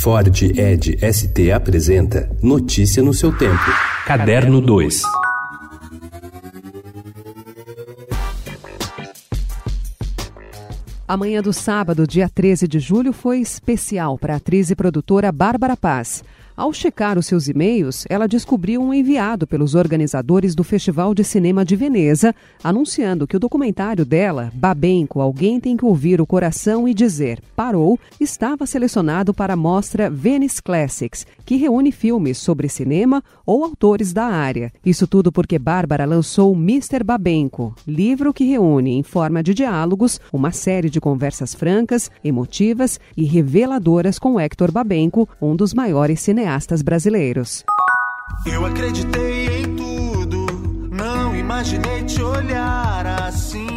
Ford Ed ST apresenta Notícia no seu tempo. Caderno 2. A manhã do sábado, dia 13 de julho, foi especial para a atriz e produtora Bárbara Paz. Ao checar os seus e-mails, ela descobriu um enviado pelos organizadores do Festival de Cinema de Veneza, anunciando que o documentário dela, Babenco, Alguém Tem que Ouvir o Coração e Dizer, Parou, estava selecionado para a mostra Venice Classics, que reúne filmes sobre cinema ou autores da área. Isso tudo porque Bárbara lançou Mr. Babenco, livro que reúne, em forma de diálogos, uma série de conversas francas, emotivas e reveladoras com Hector Babenco, um dos maiores cineastas cineastas brasileiros. Eu acreditei em tudo, não imaginei te olhar assim.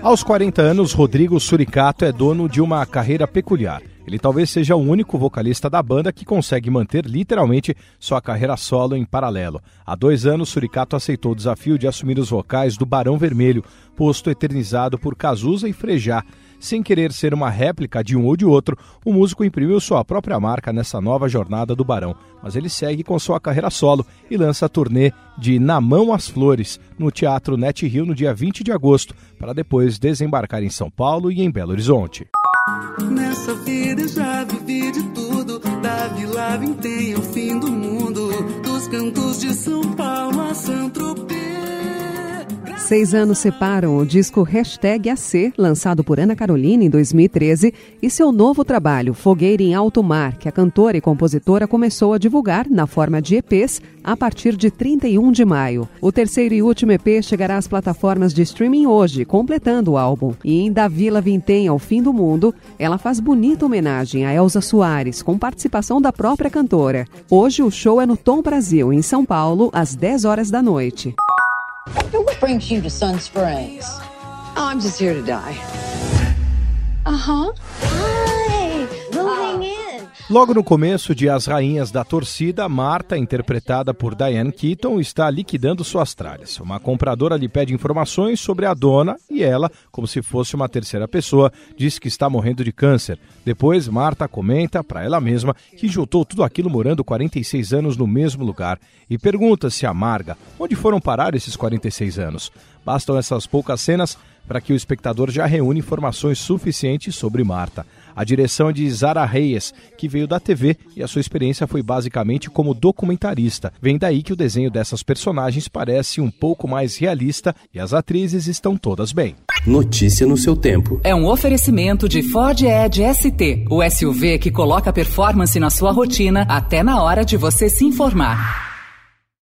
Aos 40 anos, Rodrigo Suricato é dono de uma carreira peculiar. Ele talvez seja o único vocalista da banda que consegue manter literalmente sua carreira solo em paralelo. Há dois anos, Suricato aceitou o desafio de assumir os vocais do Barão Vermelho, posto eternizado por Cazuza e Frejá. Sem querer ser uma réplica de um ou de outro, o músico imprimiu sua própria marca nessa nova jornada do Barão. Mas ele segue com sua carreira solo e lança a turnê de Na Mão as Flores, no Teatro Net Rio no dia 20 de agosto, para depois desembarcar em São Paulo e em Belo Horizonte. Nessa vida já vivi de tudo, da Vila Vintém Seis anos separam o disco Hashtag AC, lançado por Ana Carolina em 2013, e seu novo trabalho, Fogueira em Alto Mar, que a cantora e compositora começou a divulgar na forma de EPs a partir de 31 de maio. O terceiro e último EP chegará às plataformas de streaming hoje, completando o álbum. E em Da Vila Vintém ao Fim do Mundo, ela faz bonita homenagem a Elza Soares, com participação da própria cantora. Hoje o show é no Tom Brasil, em São Paulo, às 10 horas da noite. What brings you to Sun Springs? Oh, I'm just here to die. Uh huh. Logo no começo de As Rainhas da Torcida, Marta, interpretada por Diane Keaton, está liquidando suas tralhas. Uma compradora lhe pede informações sobre a dona e ela, como se fosse uma terceira pessoa, diz que está morrendo de câncer. Depois, Marta comenta para ela mesma que juntou tudo aquilo morando 46 anos no mesmo lugar e pergunta se amarga onde foram parar esses 46 anos. Bastam essas poucas cenas para que o espectador já reúne informações suficientes sobre Marta. A direção é de Zara Reyes, que veio da TV e a sua experiência foi basicamente como documentarista. Vem daí que o desenho dessas personagens parece um pouco mais realista e as atrizes estão todas bem. Notícia no seu tempo. É um oferecimento de Ford Edge ST, o SUV que coloca performance na sua rotina até na hora de você se informar.